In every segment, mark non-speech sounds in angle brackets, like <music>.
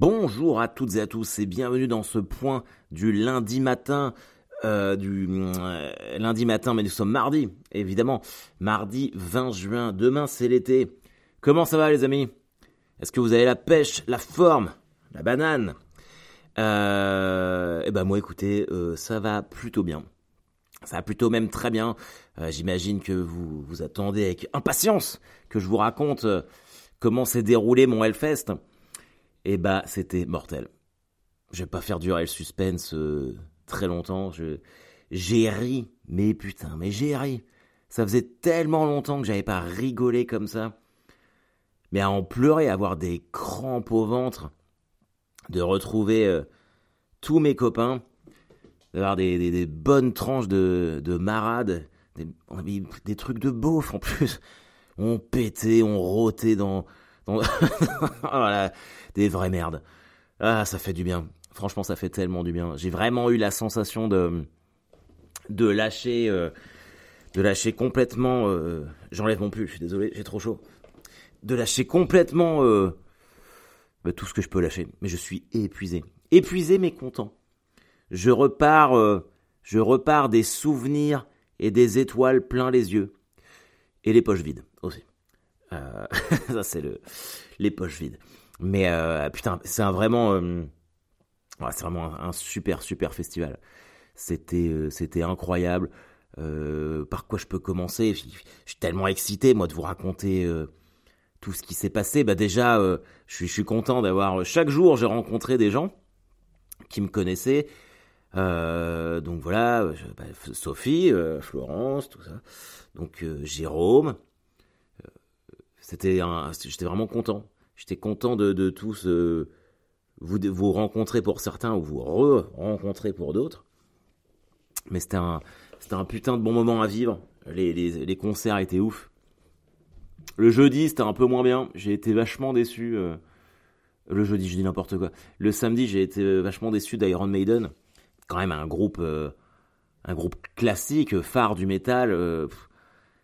Bonjour à toutes et à tous et bienvenue dans ce point du lundi matin. Euh, du euh, lundi matin, mais nous sommes mardi, évidemment. Mardi 20 juin. Demain, c'est l'été. Comment ça va, les amis? Est-ce que vous avez la pêche, la forme, la banane? Euh, Eh ben moi, écoutez, ça va plutôt bien. Ça va plutôt même très bien. J'imagine que vous vous attendez avec impatience que je vous raconte comment s'est déroulé mon Hellfest. Et bah, c'était mortel. Je vais pas faire durer le suspense euh, très longtemps. Je j'ai ri, mais putain, mais j'ai ri. Ça faisait tellement longtemps que j'avais pas rigolé comme ça. Mais à en pleurer, à avoir des crampes au ventre, de retrouver euh, tous mes copains, d'avoir des, bonnes tranches de, de marade, des, des trucs de beauf en plus. On pétait, on rotait dans, voilà, <laughs> des vraies merdes. Ah, ça fait du bien. Franchement, ça fait tellement du bien. J'ai vraiment eu la sensation de de lâcher euh, de lâcher complètement euh, j'enlève mon pull, je suis désolé, j'ai trop chaud. De lâcher complètement euh, bah, tout ce que je peux lâcher, mais je suis épuisé. Épuisé mais content. Je repars je repars des souvenirs et des étoiles plein les yeux et les poches vides. Euh, <laughs> ça c'est le les poches vides. Mais euh, putain, c'est un vraiment euh, ouais, c'est vraiment un, super super festival. C'était euh, c'était incroyable. Euh, par quoi je peux commencer? Je, suis tellement excité moi de vous raconter tout ce qui s'est passé. Bah déjà, je suis je suis content d'avoir chaque jour j'ai rencontré des gens qui me connaissaient. Donc voilà, bah, Sophie, Florence, tout ça. Donc Jérôme. C'était j'étais vraiment content. J'étais content de, de tous vous vous rencontrer pour certains ou vous re-rencontrer pour d'autres. Mais c'était un putain de bon moment à vivre. Les, concerts étaient ouf. Le jeudi, c'était un peu moins bien. J'ai été vachement déçu. euh, le jeudi, je dis n'importe quoi. Le samedi, j'ai été vachement déçu d'Iron Maiden. Quand même un groupe, euh, un groupe classique, phare du métal. euh.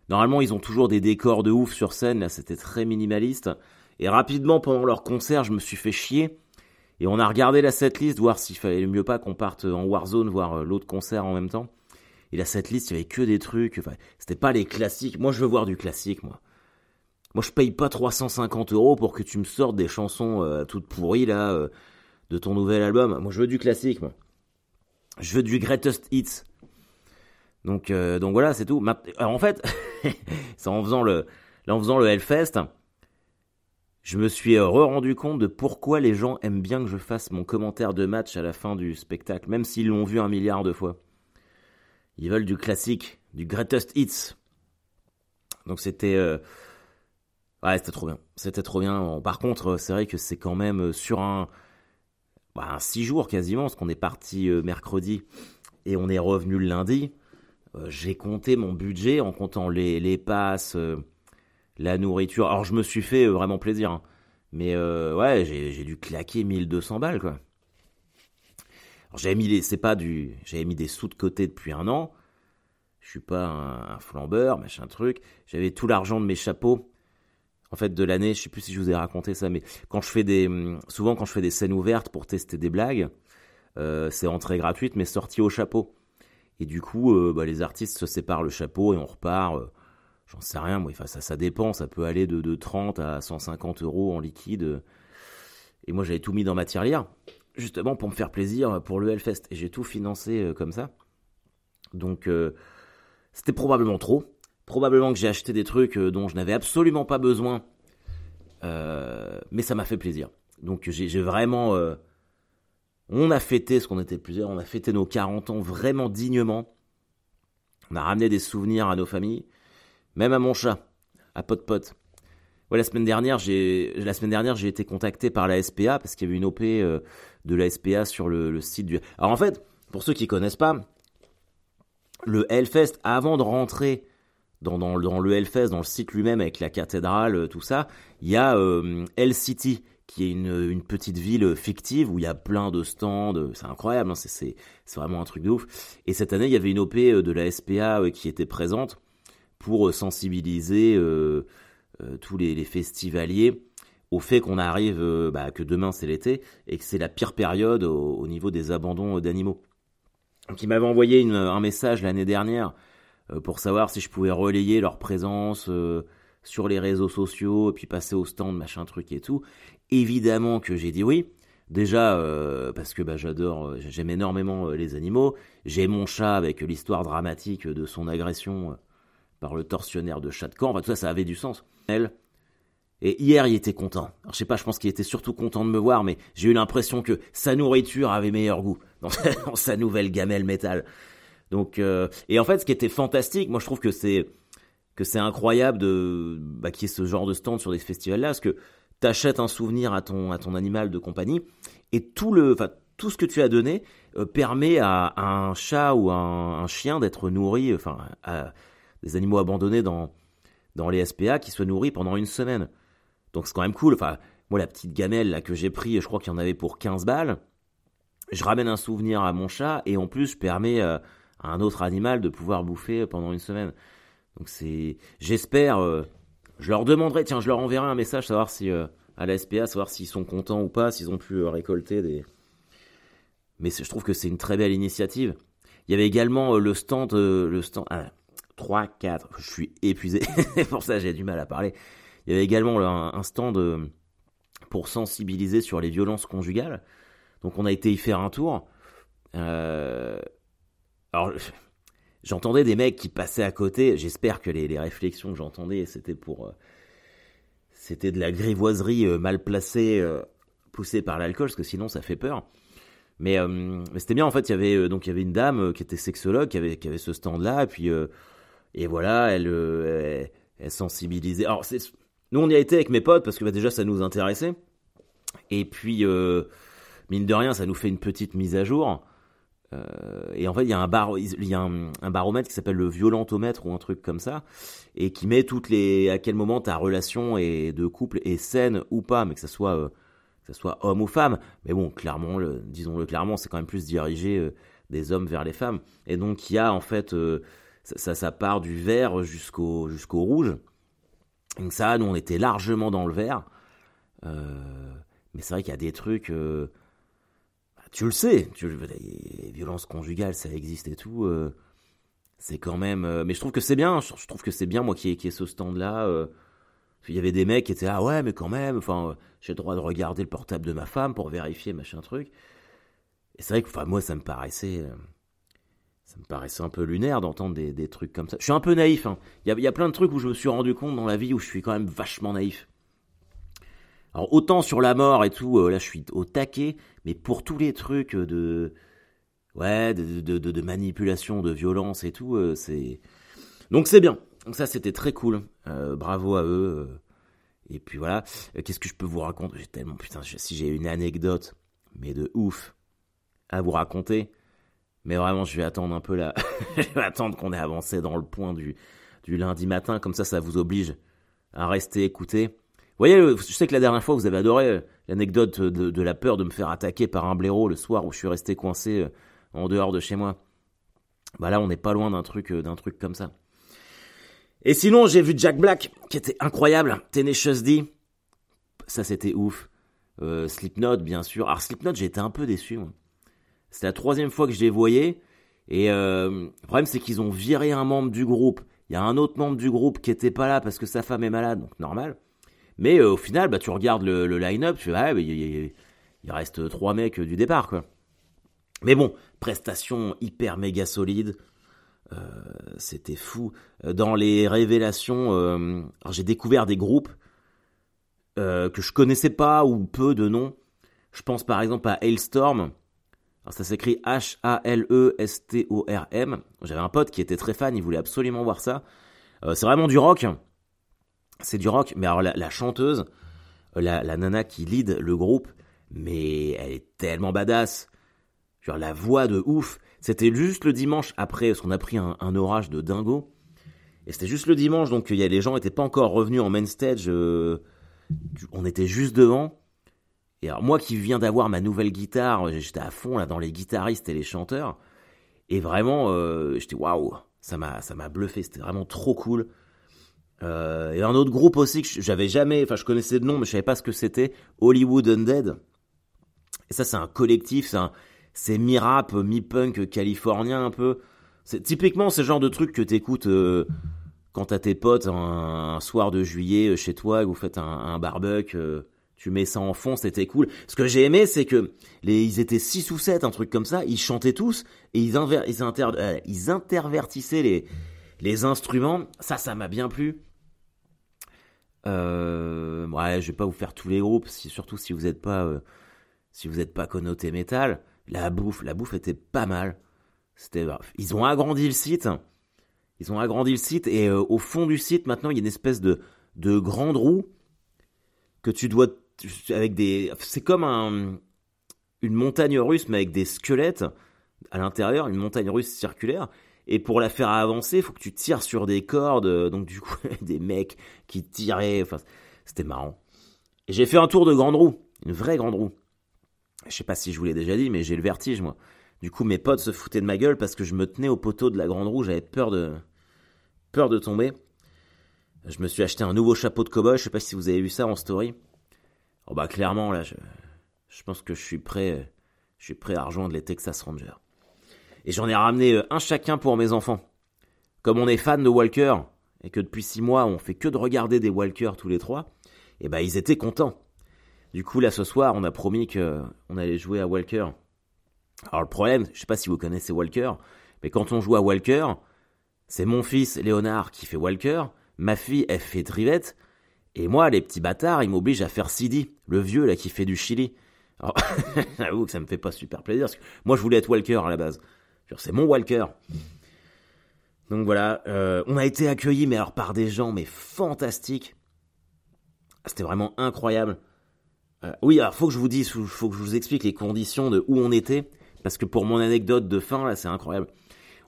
Normalement, ils ont toujours des décors de ouf sur scène. Là, c'était très minimaliste. Et rapidement, pendant leur concert, je me suis fait chier. Et on a regardé la setlist, voir s'il fallait mieux pas qu'on parte en Warzone voir euh, l'autre concert en même temps. Et la setlist, il y avait que des trucs. Enfin, c'était pas les classiques. Moi, je veux voir du classique, moi. Moi, je paye pas 350 euros pour que tu me sortes des chansons euh, toutes pourries, là, euh, de ton nouvel album. Moi, je veux du classique, moi. Je veux du greatest hits. Donc, euh, donc voilà, c'est tout. En fait, <laughs> en faisant le, en faisant le Hellfest, je me suis euh, re-rendu compte de pourquoi les gens aiment bien que je fasse mon commentaire de match à la fin du spectacle, même s'ils l'ont vu un milliard de fois. Ils veulent du classique, du greatest hits. Donc c'était, euh, ouais, c'était trop bien. C'était trop bien. Par contre, c'est vrai que c'est quand même sur un, bah, un six jours quasiment, parce qu'on est parti mercredi et on est revenu le lundi. Euh, J'ai compté mon budget en comptant les, passes, euh, la nourriture. Alors je me suis fait euh, vraiment plaisir, hein. mais ouais, j'ai dû claquer 1200 balles quoi. Alors, J'avais mis les, pas du, mis des sous de côté depuis un an. Je suis pas un, un flambeur, machin truc. J'avais tout l'argent de mes chapeaux. En fait, de l'année, je sais plus si je vous ai raconté ça, mais quand je fais des, souvent quand je fais des scènes ouvertes pour tester des blagues, c'est entrée gratuite, mais sortie au chapeau. Et du coup, euh, bah, les artistes se séparent le chapeau et on repart. euh, J'en sais rien, moi. Ça, ça dépend. Ça peut aller de, de 30 à 150 euros en liquide. Et moi, j'avais tout mis dans ma tirelire, justement pour me faire plaisir pour le Hellfest. Et j'ai tout financé euh, comme ça. Donc, c'était probablement trop. Probablement que j'ai acheté des trucs dont je n'avais absolument pas besoin. Mais ça m'a fait plaisir. Donc, j'ai vraiment. On a fêté ce qu'on était plusieurs. On a fêté nos 40 ans vraiment dignement. On a ramené des souvenirs à nos familles. Même à mon chat, à Pot Pot. Ouais, la semaine dernière, j'ai la semaine dernière, j'ai été contacté par la SPA parce qu'il y avait une OP euh, de la SPA sur le, site du. Alors en fait, pour ceux qui connaissent pas, le Hellfest, avant de rentrer dans le Hellfest, dans le site lui-même avec la cathédrale, euh, tout ça, il y a euh, Hell City qui est une, petite ville fictive où il y a plein de stands, euh, c'est incroyable, hein, c'est- vraiment un truc de ouf. Et cette année, il y avait une OP euh, de la SPA euh, qui était présente pour euh, sensibiliser euh, euh, tous les, festivaliers au fait qu'on arrive, bah, que demain c'est l'été et que c'est la pire période au, niveau des abandons d'animaux. Donc il m'avait envoyé un message l'année dernière pour savoir si je pouvais relayer leur présence sur les réseaux sociaux et puis passer au stand machin truc et tout. Évidemment que j'ai dit oui. Déjà euh, parce que bah, j'adore, euh, j'aime énormément euh, les animaux. J'ai mon chat avec l'histoire dramatique de son agression par le tortionnaire de chat de camp. Enfin tout ça, ça avait du sens. Elle. Et hier, il était content. Alors, je sais pas, je pense qu'il était surtout content de me voir, mais j'ai eu l'impression que sa nourriture avait meilleur goût <laughs> dans, sa nouvelle gamelle métal. Donc, et en fait, ce qui était fantastique, moi, je trouve que c'est que c'est incroyable de bah, qu'il y ait ce genre de stand sur des festivals-là, parce que t'achètes un souvenir à ton, à ton animal de compagnie, et tout, le, tout ce que tu as donné euh, permet à, un chat ou un, un chien d'être nourri, enfin, à des animaux abandonnés dans, dans les SPA qui soient nourris pendant une semaine. Donc c'est quand même cool. Enfin, moi, la petite gamelle là, que j'ai pris, je crois qu'il y en avait pour 15 balles. Je ramène un souvenir à mon chat et en plus, je permets euh, à un autre animal de pouvoir bouffer pendant une semaine. Donc c'est, j'espère, euh, je leur demanderai, tiens, je leur enverrai un message, savoir si euh, à la SPA, savoir s'ils sont contents ou pas, s'ils ont pu euh, récolter des. Mais je trouve que c'est une très belle initiative. Il y avait également euh, le stand, le stand 3, 4, je suis épuisé, <laughs> pour ça j'ai du mal à parler. Il y avait également un, stand pour sensibiliser sur les violences conjugales. Donc on a été y faire un tour. alors j'entendais des mecs qui passaient à côté. J'espère que les, réflexions que j'entendais, c'était pour. Euh, c'était de la grivoiserie euh, mal placée, euh, poussée par l'alcool, parce que sinon ça fait peur. Mais, c'était bien, en fait, il y avait, donc, il y avait une dame qui était sexologue, qui avait, ce stand-là, et puis. et voilà, elle, sensibilisait. Nous, on y a été avec mes potes, parce que bah, déjà, ça nous intéressait. Et puis, mine de rien, ça nous fait une petite mise à jour. Euh, et en fait, il y a un, baromètre qui s'appelle le violentomètre ou un truc comme ça, et qui met toutes les à quel moment ta relation est de couple est saine ou pas, mais que ça soit euh, ça soit homme ou femme. Mais bon, clairement, le, disons-le clairement, c'est quand même plus dirigé euh, des hommes vers les femmes. Et donc, il y a en fait ça, ça, part du vert jusqu'au jusqu'au rouge. Donc ça, nous, on était largement dans le vert. mais c'est vrai qu'il y a des trucs tu le sais, tu, les violences conjugales, ça existe et tout. Euh, c'est quand même. Euh, mais je trouve que c'est bien. Je, trouve que c'est bien moi qui ai, ce stand-là. Euh, il y avait des mecs qui étaient ah ouais mais quand même. Enfin, j'ai le droit de regarder le portable de ma femme pour vérifier machin truc. Et c'est vrai que moi ça me paraissait. ça me paraissait un peu lunaire d'entendre des, des, trucs comme ça. Je suis un peu naïf. Hein. Il, y y a plein de trucs où je me suis rendu compte dans la vie où je suis quand même vachement naïf. Alors autant sur la mort et tout, euh, là je suis au taquet, mais pour tous les trucs de ouais de, de, manipulation, de violence et tout, euh, c'est donc c'est bien. Donc ça c'était très cool. Euh, bravo à eux. Et puis voilà. Qu'est-ce que je peux vous raconter? J'ai tellement putain si j'ai une anecdote, mais de ouf à vous raconter. Mais vraiment je vais attendre un peu là. <laughs> je vais attendre qu'on ait avancé dans le point du du lundi matin, comme ça ça vous oblige à rester écouter voyez, je sais que la dernière fois, vous avez adoré euh, l'anecdote de, la peur de me faire attaquer par un blaireau le soir où je suis resté coincé euh, en dehors de chez moi. Bah là, on n'est pas loin d'un truc, euh, d'un truc comme ça. Et sinon, j'ai vu Jack Black, qui était incroyable. Tenacious D, ça c'était ouf. Slipknot, bien sûr. Alors Slipknot, j'ai été un peu déçu. C'est la troisième fois que je les voyais. Et le problème, c'est qu'ils ont viré un membre du groupe. Il y a un autre membre du groupe qui était pas là parce que sa femme est malade, donc normal. Mais euh, au final, bah, tu regardes le, line-up, tu fais, il, reste trois mecs du départ, quoi. Mais bon, prestation hyper méga solide. Euh, c'était fou. Dans les révélations, euh, j'ai découvert des groupes que je connaissais pas ou peu de noms. Je pense par exemple à Hailstorm. Ça s'écrit H-A-L-E-S-T-O-R-M. J'avais un pote qui était très fan, il voulait absolument voir ça. c'est vraiment du rock c'est du rock. Mais alors la, chanteuse, euh, la, nana qui lead le groupe, mais elle est tellement badass. Genre la voix de ouf. C'était juste le dimanche après, parce qu'on a pris un, orage de dingo. Et c'était juste le dimanche, donc il y a, les gens n'étaient pas encore revenus en main stage. Euh, on était juste devant. Et alors moi qui viens d'avoir ma nouvelle guitare, j'étais à fond là dans les guitaristes et les chanteurs. Et vraiment, euh, j'étais waouh, ça m'a ça m'a bluffé. C'était vraiment trop cool. Euh, et un autre groupe aussi que j'avais jamais, enfin je connaissais le nom mais je savais pas ce que c'était, Hollywood Undead. Et ça c'est un collectif, c'est c'est mi-rap, mi-punk californien un peu. C'est typiquement ce genre de truc que t'écoutes euh, quand t'as tes potes un, soir de juillet euh, chez toi, vous faites un, un barbecue, euh, tu mets ça en fond, c'était cool. Ce que j'ai aimé, c'est que les, ils étaient six ou sept, un truc comme ça, ils chantaient tous et ils, inter, ils intervertissaient les, les instruments. Ça, ça m'a bien plu. Euh, ouais, je vais pas vous faire tous les groupes, si, surtout si vous n'êtes pas, euh, si vous êtes pas connoté métal. La bouffe, la bouffe était pas mal. C'était, bah, ils ont agrandi le site. Ils ont agrandi le site et euh, au fond du site maintenant il y a une espèce de de grande roue que tu dois avec des, c'est comme un une montagne russe mais avec des squelettes à l'intérieur, une montagne russe circulaire et pour la faire avancer, faut que tu tires sur des cordes. Euh, donc du coup, <laughs> des mecs qui tiraient. Enfin, c'était marrant. J'ai fait un tour de grande roue, une vraie grande roue. Je sais pas si je vous l'ai déjà dit, mais j'ai le vertige moi. Du coup, mes potes se foutaient de ma gueule parce que je me tenais au poteau de la grande roue. J'avais peur de peur de tomber. Je me suis acheté un nouveau chapeau de cowboy. Je sais pas si vous avez vu ça en story. Oh bah clairement là, je, je pense que je suis prêt. Je suis prêt à rejoindre les Texas Rangers. Et j'en ai ramené euh, un chacun pour mes enfants. Comme on est fan de Walker, et que depuis six mois on fait que de regarder des Walker tous les trois, et eh ben ils étaient contents. Du coup là ce soir on a promis que on allait jouer à Walker. Alors le problème, je sais pas si vous connaissez Walker, mais quand on joue à Walker, c'est mon fils Léonard qui fait Walker, ma fille elle fait Drivette, et moi les petits bâtards ils m'obligent à faire Sidi, le vieux là qui fait du Chili. Alors <laughs> j'avoue que ça me fait pas super plaisir, parce que moi je voulais être Walker à la base. C'est mon Walker. Donc voilà, euh, on a été accueillis, mais alors par des gens, mais fantastiques. C'était vraiment incroyable. Euh, oui, alors faut que je vous dise, faut que je vous explique les conditions de où on était, parce que pour mon anecdote de fin, là, c'est incroyable.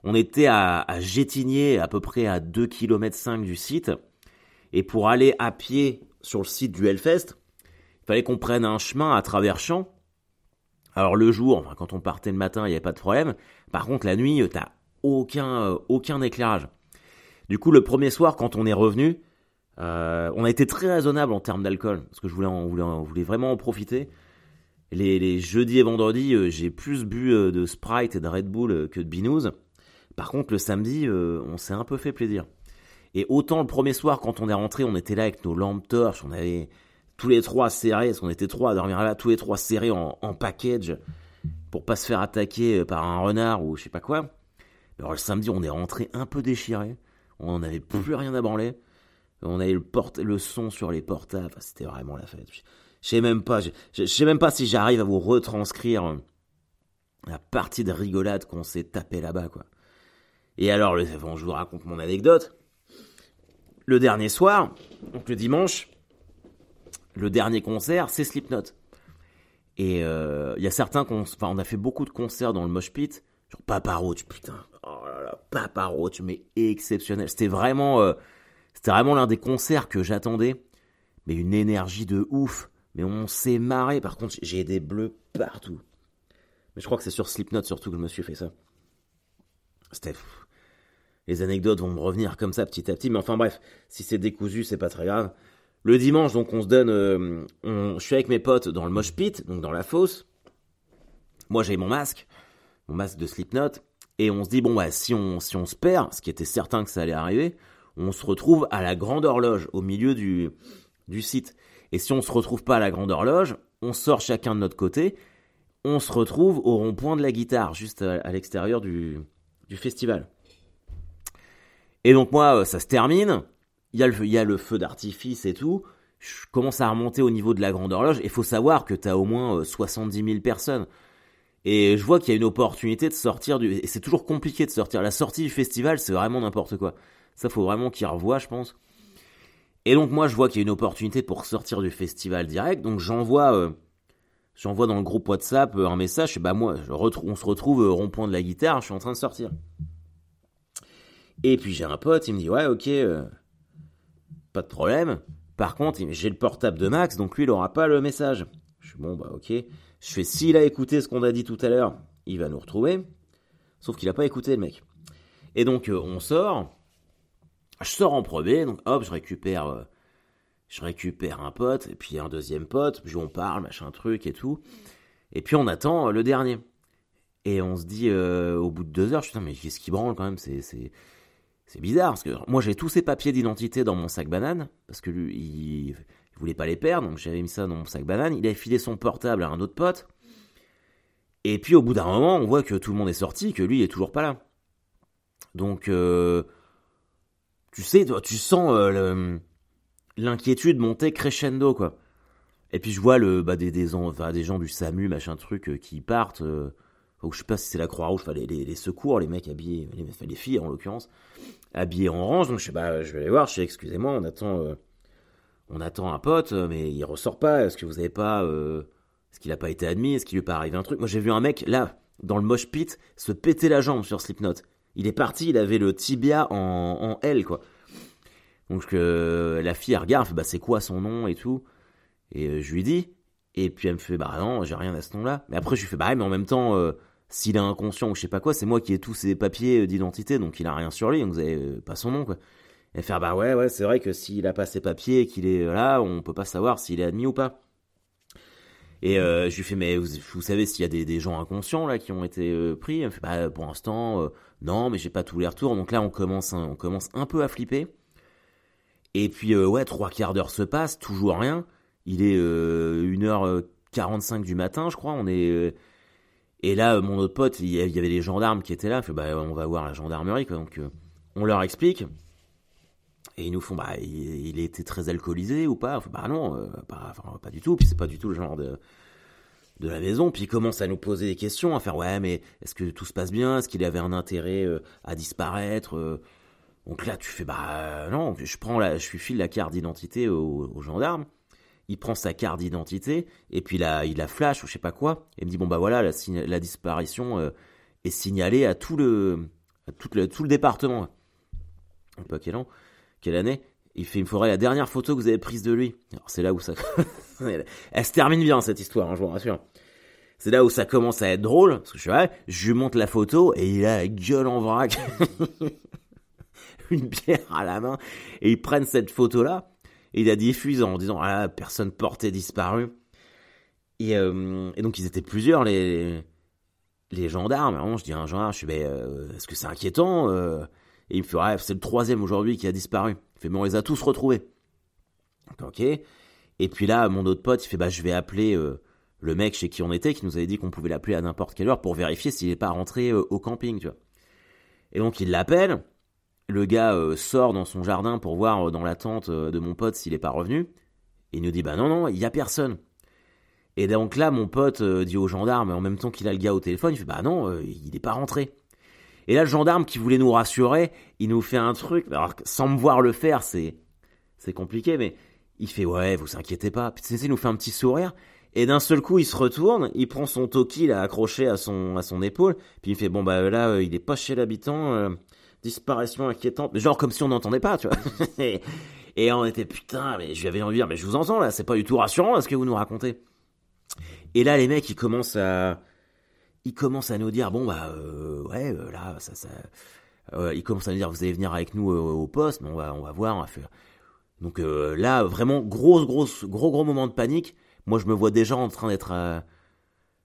On était à, à Gétigné, à peu près à 2 km 5 du site, et pour aller à pied sur le site du Hellfest, il fallait qu'on prenne un chemin à travers champs, alors le jour, quand on partait le matin, il n'y avait pas de problème. Par contre, la nuit, t'as aucun, euh, aucun éclairage. Du coup, le premier soir, quand on est revenu, euh, on a été très raisonnable en termes d'alcool, parce que je voulais, on voulait, vraiment en profiter. Les, jeudis et vendredis, euh, j'ai plus bu de Sprite et de Red Bull que de Binous. Par contre, le samedi, on s'est un peu fait plaisir. Et autant le premier soir, quand on est rentré, on était là avec nos lampes torches, on avait tous les trois serrés, parce qu'on était trois à dormir là, tous les trois serrés en, package pour pas se faire attaquer par un renard ou je sais pas quoi. Alors le samedi, on est rentré un peu déchiré, on n'avait plus rien à branler, on avait le, le son sur les portables, c'était vraiment la fête. Je sais même pas, je, sais même pas si j'arrive à vous retranscrire la partie de rigolade qu'on s'est tapé là-bas, quoi. Et alors, bon, je vous raconte mon anecdote. Le dernier soir, donc le dimanche, le dernier concert, c'est Slipknot. Et euh, il y a certains qu'on, enfin, on a fait beaucoup de concerts dans le mosh pit. Genre Papa Roach, putain, oh Papa Roach, mais exceptionnel. C'était vraiment, euh, c'était vraiment l'un des concerts que j'attendais. Mais une énergie de ouf. Mais on s'est marré. Par contre, j'ai des bleus partout. Mais je crois que c'est sur Slipknot surtout que je me suis fait ça. C'était les anecdotes vont me revenir comme ça petit à petit. Mais enfin bref, si c'est décousu, c'est pas très grave. Le dimanche, donc, on se donne. Euh, je suis avec mes potes dans le mosh pit, donc dans la fosse. Moi, j'ai mon masque, mon masque de Slipknot. Et on se dit, bon, si on, si on se perd, ce qui était certain que ça allait arriver, on se retrouve à la grande horloge, au milieu du, du site. Et si on se retrouve pas à la grande horloge, on sort chacun de notre côté, on se retrouve au rond-point de la guitare, juste à, l'extérieur du, du festival. Et donc moi, euh, ça se termine, il y, a le, y a le feu d'artifice et tout. Je commence à remonter au niveau de la grande horloge. Il faut savoir que tu as au moins 70 euh, 000 personnes. Et je vois qu'il y a une opportunité de sortir du... Et c'est toujours compliqué de sortir. La sortie du festival, c'est vraiment n'importe quoi. Ça, faut vraiment qu'il revoie, je pense. Et donc moi, je vois qu'il y a une opportunité pour sortir du festival direct. Donc j'envoie... Euh, j'envoie dans le groupe WhatsApp euh, un message. Bah moi, on se retrouve au rond-point de la guitare. Je suis en train de sortir. Et puis j'ai un pote, il me dit ouais, ok pas de problème. Par contre, j'ai le portable de Max, donc lui, il aura pas le message. Je suis bon, bah ok. Je fais, s'il a écouté ce qu'on a dit tout à l'heure, il va nous retrouver. Sauf qu'il a pas écouté, le mec. Et donc, euh, on sort. Je sors en premier, donc hop, je récupère, euh, je récupère un pote, et puis un deuxième pote, puis on parle, machin truc et tout. Et puis on attend euh, le dernier. Et on se dit, au bout de deux heures, je suis mais qu'est-ce qui branle quand même C'est, c'est, bizarre, parce que moi j'ai tous ces papiers d'identité dans mon sac banane, parce que lui, il, voulait pas les perdre, donc j'avais mis ça dans mon sac banane. Il avait filé son portable à un autre pote. Et puis au bout d'un moment, on voit que tout le monde est sorti, que lui il est toujours pas là. Donc, euh, tu sais, toi, tu sens euh, l'inquiétude monter crescendo, quoi. Et puis je vois le, bah, des, des, enfin, des gens du SAMU, machin truc, euh, qui partent. Euh, je sais pas si c'est la Croix-Rouge, enfin, les, secours, les mecs habillés, les, les filles en l'occurrence, habillés en orange. Donc je sais pas, je vais aller voir, je sais, excusez-moi, on attend, euh, on attend un pote, mais il ressort pas. Est-ce que vous avez pas, euh, est-ce qu'il a pas été admis Est-ce qu'il lui est pas arrivé un truc? Moi j'ai vu un mec, là, dans le mosh pit, se péter la jambe sur Slipknot. Il est parti, il avait le tibia en, en L, quoi. Donc euh, la fille elle regarde, bah c'est quoi son nom et tout. Et je lui dis, et puis elle me fait, bah non, j'ai rien à ce nom-là. Mais après je lui fais, bah mais en même temps, s'il est inconscient ou je sais pas quoi, c'est moi qui ai tous ses papiers d'identité, donc il a rien sur lui, donc vous avez pas son nom, quoi. Et faire, bah ouais, ouais, c'est vrai que s'il a pas ses papiers et qu'il est là, on peut pas savoir s'il est admis ou pas. Et euh, je lui fais, mais vous, savez s'il y a des, gens inconscients là qui ont été euh, pris? Elle me fait, bah pour l'instant, euh, non, mais j'ai pas tous les retours. Donc là, on commence, on commence un peu à flipper. Et puis, ouais, trois quarts d'heure se passent, toujours rien. Il est 1h45 du matin, je crois. On est. et là, mon autre pote, il y avait les gendarmes qui étaient là. Fait, bah, on va voir la gendarmerie, quoi. Donc, on leur explique. Et ils nous font, bah, il, était très alcoolisé ou pas Bah non, euh, pas, du tout. Puis c'est pas du tout le genre de de la maison. Puis ils commencent à nous poser des questions, à faire, ouais, mais est-ce que tout se passe bien? Est-ce qu'il avait un intérêt euh, à disparaître euh? Donc là, tu fais, bah non. Je prends la, je file la carte d'identité au, au, gendarme. Il prend sa carte d'identité et puis là, il la flash ou je sais pas quoi. Et il me dit, bon bah voilà, la, disparition est signalée à tout le, à tout le, tout le département. Peu quel an quelle année il fait, il me faudrait la dernière photo que vous avez prise de lui. Alors c'est là où ça, <laughs> elle se termine bien cette histoire, hein, je vous rassure. C'est là où ça commence à être drôle, parce que je, lui montre la photo et il a la gueule en vrac, <laughs> une bière à la main, et ils prennent cette photo-là et il la diffuse en disant ah personne portée disparue. Et, euh, et, donc ils étaient plusieurs les les gendarmes. Alors, je dis un gendarme, je suis ben euh, est-ce que c'est inquiétant euh, et il me fait, ouais, c'est le troisième aujourd'hui qui a disparu. Il fait, mais on les a tous retrouvés. Ok. Et puis là, mon autre pote, il fait, bah, je vais appeler euh, le mec chez qui on était, qui nous avait dit qu'on pouvait l'appeler à n'importe quelle heure pour vérifier s'il n'est pas rentré au camping, tu vois. Et donc, il l'appelle. Le gars euh, sort dans son jardin pour voir euh, dans la tente de mon pote s'il n'est pas revenu. Il nous dit, bah non, non, il y a personne. Et donc là, mon pote dit au gendarme, en même temps qu'il a le gars au téléphone, il fait, bah non, il n'est pas rentré. Et là, le gendarme qui voulait nous rassurer, il nous fait un truc. Alors, sans me voir le faire, c'est, c'est compliqué, mais il fait ouais, vous inquiétez pas. Puis il nous fait un petit sourire. Et d'un seul coup, il se retourne, il prend son toki là accroché à son à son épaule, puis il fait bon bah là, euh, il est pas chez l'habitant, euh, disparition inquiétante, genre comme si on n'entendait pas, tu vois. <laughs> et on était putain, mais je lui avais envie de dire mais je vous entends là, c'est pas du tout rassurant ce que vous nous racontez. Et là, les mecs, ils commencent à il commence à nous dire bon bah euh, ouais euh, là ça ça euh, il commence à nous dire vous allez venir avec nous au poste mais on va on va voir on va faire donc là vraiment grosse grosse gros gros moment de panique moi je me vois déjà en train d'être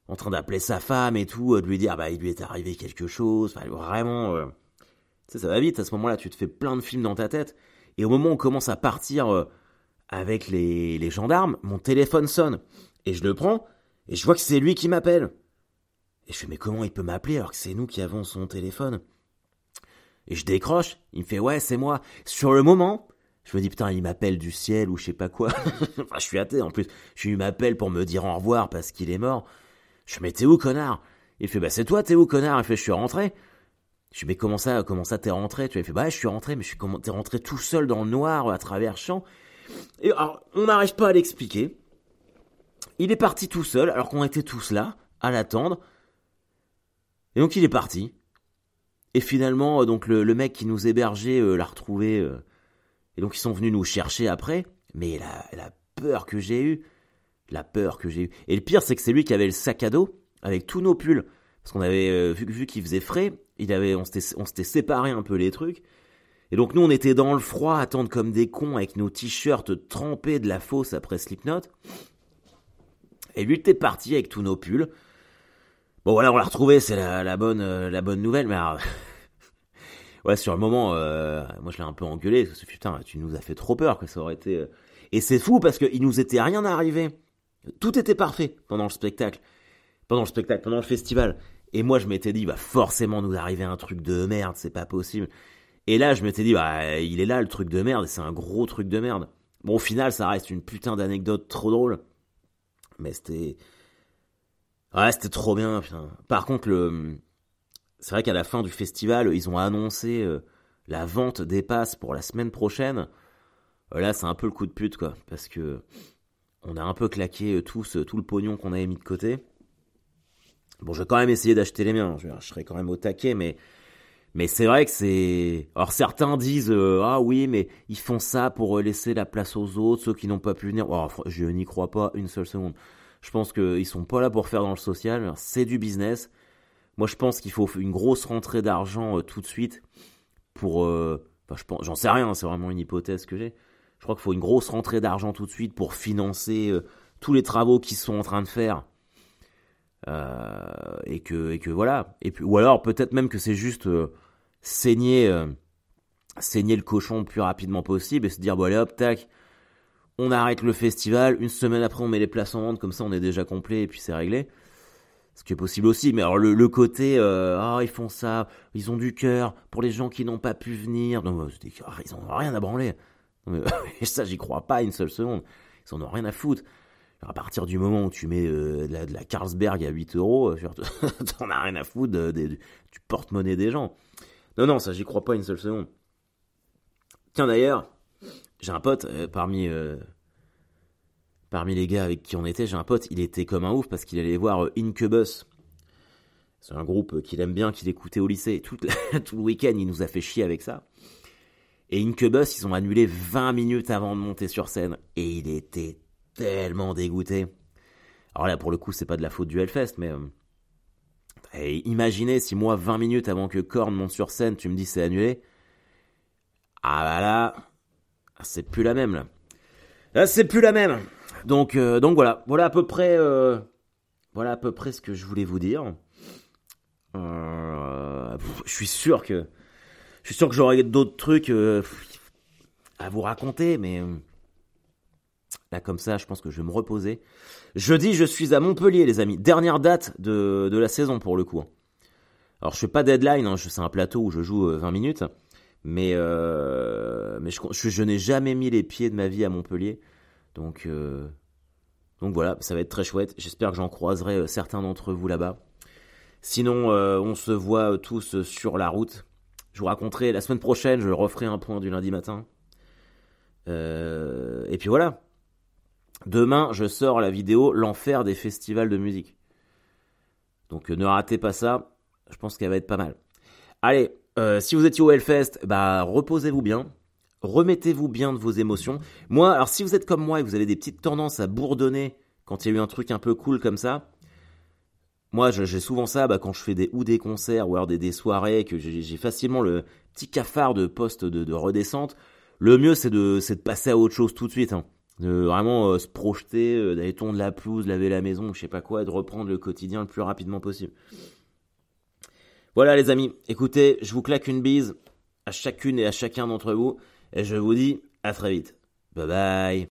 en train d'appeler sa femme et tout de lui dire bah il lui est arrivé quelque chose enfin, vraiment sais ça va vite à ce moment-là tu te fais plein de films dans ta tête et au moment où on commence à partir avec les gendarmes mon téléphone sonne et je le prends et je vois que c'est lui qui m'appelle et je fais, mais comment il peut m'appeler alors que c'est nous qui avons son téléphone? Et je décroche, il me fait, ouais, c'est moi. Sur le moment, je me dis, putain, il m'appelle du ciel ou je sais pas quoi. <laughs> enfin, je suis athée en plus. Je lui m'appelle pour me dire au revoir parce qu'il est mort. Je me mais t'es où, connard? Il fait, bah c'est toi, t'es où, connard? Il fait, je suis rentré. Je lui mais comment ça, comment ça t'es rentré? Tu il fait, bah je suis rentré, mais je suis comment t'es rentré tout seul dans le noir à travers champ. Et alors, on n'arrive pas à l'expliquer. Il est parti tout seul, alors qu'on était tous là, à l'attendre. Et donc il est parti. Et finalement, euh, donc le, le mec qui nous hébergeait euh, l'a retrouvé. Euh, et donc ils sont venus nous chercher après. Mais la, la peur que j'ai eue, la peur que j'ai eue. Et le pire, c'est que c'est lui qui avait le sac à dos avec tous nos pulls. Parce qu'on avait vu, vu qu'il faisait frais, il avait, on s'était, séparé un peu les trucs. Et donc nous, on était dans le froid, à attendre comme des cons avec nos t-shirts trempés de la fosse après Slipknot. Et lui, il était parti avec tous nos pulls. Bon voilà, on l'a retrouvé, c'est la, bonne, euh, la bonne nouvelle. Mais <laughs> ouais, sur le moment, euh, moi je l'ai un peu engueulé parce que putain, tu nous as fait trop peur que ça aurait été. Euh, et c'est fou parce qu'il nous était rien arrivé. Tout était parfait pendant le spectacle, pendant le spectacle, pendant le festival. Et moi je m'étais dit, va forcément nous arriver un truc de merde, c'est pas possible. Et là je m'étais dit, bah il est là le truc de merde, c'est un gros truc de merde. Bon au final ça reste une putain d'anecdote trop drôle. Mais c'était Ouais, c'était trop bien. Putain. Par contre, le... c'est vrai qu'à la fin du festival, ils ont annoncé euh, la vente des passes pour la semaine prochaine. Euh, là, c'est un peu le coup de pute, quoi. Parce que on a un peu claqué euh, tous tout le pognon qu'on avait mis de côté. Bon, je vais quand même essayer d'acheter les miens. Je, serai quand même au taquet, mais mais c'est vrai que c'est. Alors certains disent ah oui, mais ils font ça pour laisser la place aux autres, ceux qui n'ont pas pu venir. Oh, je n'y crois pas une seule seconde. Je pense qu'ils sont pas là pour faire dans le social. C'est du business. Moi, je pense qu'il faut une grosse rentrée d'argent euh, tout de suite pour. Euh, enfin, je pense, j'en sais rien. C'est vraiment une hypothèse que j'ai. Je crois qu'il faut une grosse rentrée d'argent tout de suite pour financer euh, tous les travaux qu'ils sont en train de faire. Et que et que voilà. Et puis ou alors peut-être même que c'est juste saigner saigner le cochon le plus rapidement possible et se dire bon allez hop tac on arrête le festival, une semaine après on met les places en vente, comme ça on est déjà complet et puis c'est réglé. Ce qui est possible aussi, mais alors le, côté, euh, ah ils font ça, ils ont du cœur pour les gens qui n'ont pas pu venir, non, ah, ils ont rien à branler. <laughs> ça j'y crois pas une seule seconde, ils en ont rien à foutre. À partir du moment où tu mets euh, de, la, Carlsberg à 8 euros, euh, <laughs> t'en as rien à foutre du porte-monnaie des gens. Non, non, ça j'y crois pas une seule seconde. Tiens d'ailleurs, j'ai un pote euh, parmi parmi les gars avec qui on était, j'ai un pote, il était comme un ouf parce qu'il allait voir euh, Incubus. C'est un groupe qu'il aime bien, qu'il écoutait au lycée. Tout, <laughs> tout le week-end, il nous a fait chier avec ça. Et Incubus, ils ont annulé 20 minutes avant de monter sur scène. Et il était tellement dégoûté. Alors là, pour le coup, c'est pas de la faute du Hellfest, mais... imaginez si moi, 20 minutes avant que Korn monte sur scène, tu me dis c'est annulé. Ah bah là, c'est plus la même là. Ah, c'est plus la même. Donc, euh, donc voilà, voilà à peu près, euh, voilà à peu près ce que je voulais vous dire. Euh, je suis sûr que, je suis sûr que j'aurai d'autres trucs à vous raconter, mais là comme ça, je pense que je vais me reposer. Jeudi, je suis à Montpellier, les amis. Dernière date de, de la saison pour le coup. Alors je fais pas deadline, hein, c'est un plateau où je joue 20 minutes. Mais, euh, mais je, n'ai jamais mis les pieds de ma vie à Montpellier. Donc, euh, donc voilà, ça va être très chouette. J'espère que j'en croiserai euh, certains d'entre vous là-bas. Sinon, on se voit tous sur la route. Je vous raconterai la semaine prochaine, je referai un point du lundi matin. et puis voilà. Demain, je sors la vidéo L'enfer des festivals de musique. Donc ne ratez pas ça. Je pense qu'elle va être pas mal. Allez, euh, si vous étiez au Hellfest, bah reposez-vous bien. Remettez-vous bien de vos émotions. Moi, alors si vous êtes comme moi et vous avez des petites tendances à bourdonner quand il y a eu un truc un peu cool comme ça, moi j'ai souvent ça bah, quand je fais des ou des concerts ou alors des, soirées que j'ai facilement le petit cafard de poste de, redescente. Le mieux c'est de, de passer à autre chose tout de suite. Hein. De vraiment euh, se projeter, euh, d'aller tondre la pelouse, laver la maison, je sais pas quoi, et de reprendre le quotidien le plus rapidement possible. Voilà les amis, écoutez, je vous claque une bise à chacune et à chacun d'entre vous, et je vous dis à très vite. Bye bye